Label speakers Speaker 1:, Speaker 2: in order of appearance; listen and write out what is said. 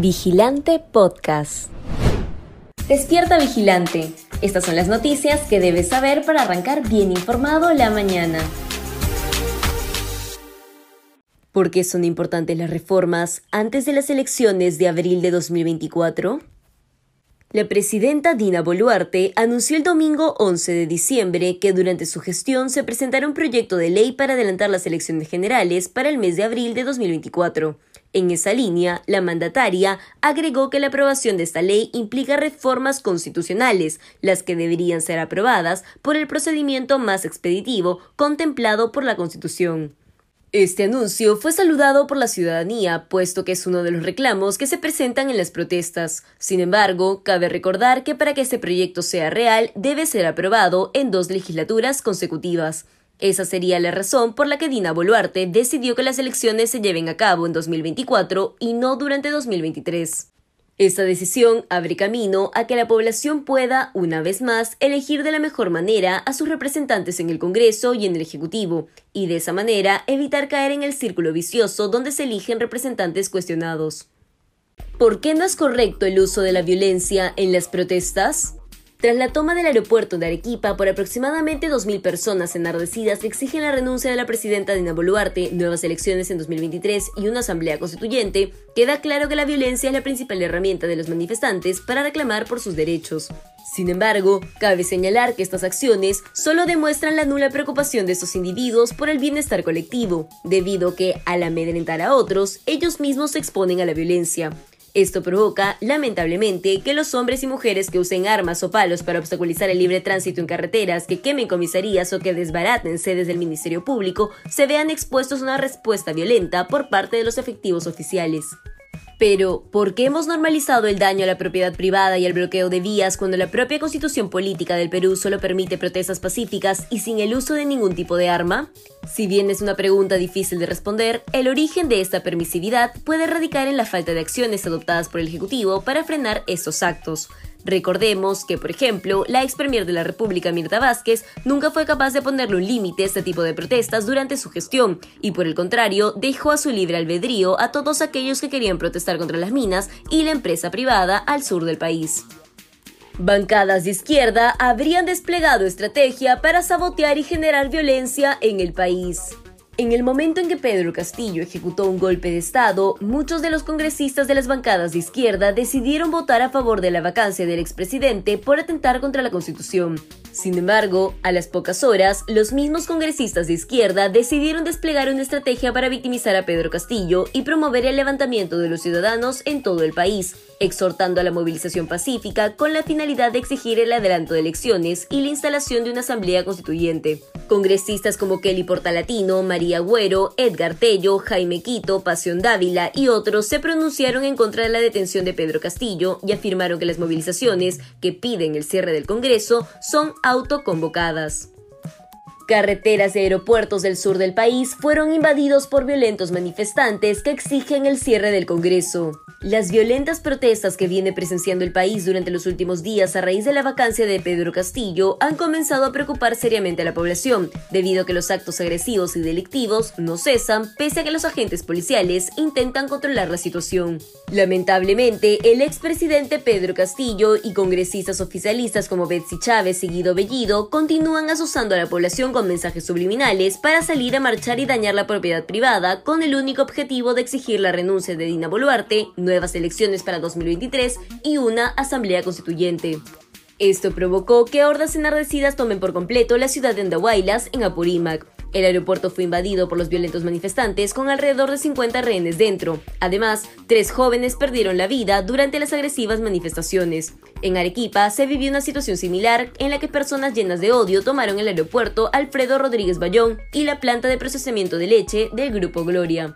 Speaker 1: Vigilante Podcast. Despierta Vigilante. Estas son las noticias que debes saber para arrancar bien informado la mañana. ¿Por qué son importantes las reformas antes de las elecciones de abril de 2024? La presidenta Dina Boluarte anunció el domingo 11 de diciembre que durante su gestión se presentará un proyecto de ley para adelantar las elecciones generales para el mes de abril de 2024. En esa línea, la mandataria agregó que la aprobación de esta ley implica reformas constitucionales, las que deberían ser aprobadas por el procedimiento más expeditivo contemplado por la Constitución. Este anuncio fue saludado por la ciudadanía, puesto que es uno de los reclamos que se presentan en las protestas. Sin embargo, cabe recordar que para que este proyecto sea real, debe ser aprobado en dos legislaturas consecutivas. Esa sería la razón por la que Dina Boluarte decidió que las elecciones se lleven a cabo en 2024 y no durante 2023. Esta decisión abre camino a que la población pueda, una vez más, elegir de la mejor manera a sus representantes en el Congreso y en el Ejecutivo, y de esa manera evitar caer en el círculo vicioso donde se eligen representantes cuestionados. ¿Por qué no es correcto el uso de la violencia en las protestas? Tras la toma del aeropuerto de Arequipa por aproximadamente 2.000 personas enardecidas exigen la renuncia de la presidenta Dina Boluarte, nuevas elecciones en 2023 y una asamblea constituyente, queda claro que la violencia es la principal herramienta de los manifestantes para reclamar por sus derechos. Sin embargo, cabe señalar que estas acciones solo demuestran la nula preocupación de estos individuos por el bienestar colectivo, debido que, al amedrentar a otros, ellos mismos se exponen a la violencia. Esto provoca, lamentablemente, que los hombres y mujeres que usen armas o palos para obstaculizar el libre tránsito en carreteras, que quemen comisarías o que desbaraten sedes del Ministerio Público, se vean expuestos a una respuesta violenta por parte de los efectivos oficiales. Pero, ¿por qué hemos normalizado el daño a la propiedad privada y el bloqueo de vías cuando la propia constitución política del Perú solo permite protestas pacíficas y sin el uso de ningún tipo de arma? Si bien es una pregunta difícil de responder, el origen de esta permisividad puede radicar en la falta de acciones adoptadas por el Ejecutivo para frenar estos actos. Recordemos que, por ejemplo, la ex premier de la República, Mirta Vázquez, nunca fue capaz de ponerle un límite a este tipo de protestas durante su gestión y, por el contrario, dejó a su libre albedrío a todos aquellos que querían protestar contra las minas y la empresa privada al sur del país. Bancadas de izquierda habrían desplegado estrategia para sabotear y generar violencia en el país. En el momento en que Pedro Castillo ejecutó un golpe de Estado, muchos de los congresistas de las bancadas de izquierda decidieron votar a favor de la vacancia del expresidente por atentar contra la Constitución. Sin embargo, a las pocas horas, los mismos congresistas de izquierda decidieron desplegar una estrategia para victimizar a Pedro Castillo y promover el levantamiento de los ciudadanos en todo el país, exhortando a la movilización pacífica con la finalidad de exigir el adelanto de elecciones y la instalación de una asamblea constituyente. Congresistas como Kelly Portalatino, María Agüero, Edgar Tello, Jaime Quito, Pasión Dávila y otros se pronunciaron en contra de la detención de Pedro Castillo y afirmaron que las movilizaciones que piden el cierre del Congreso son autoconvocadas. Carreteras y aeropuertos del sur del país fueron invadidos por violentos manifestantes que exigen el cierre del Congreso. Las violentas protestas que viene presenciando el país durante los últimos días a raíz de la vacancia de Pedro Castillo han comenzado a preocupar seriamente a la población, debido a que los actos agresivos y delictivos no cesan pese a que los agentes policiales intentan controlar la situación. Lamentablemente, el expresidente Pedro Castillo y congresistas oficialistas como Betsy Chávez y Guido Bellido continúan asusando a la población con mensajes subliminales para salir a marchar y dañar la propiedad privada con el único objetivo de exigir la renuncia de Dina Boluarte, nuevas elecciones para 2023 y una asamblea constituyente. Esto provocó que hordas enardecidas tomen por completo la ciudad de Andahuaylas, en Apurímac. El aeropuerto fue invadido por los violentos manifestantes con alrededor de 50 rehenes dentro. Además, tres jóvenes perdieron la vida durante las agresivas manifestaciones. En Arequipa se vivió una situación similar en la que personas llenas de odio tomaron el aeropuerto Alfredo Rodríguez Bayón y la planta de procesamiento de leche del Grupo Gloria.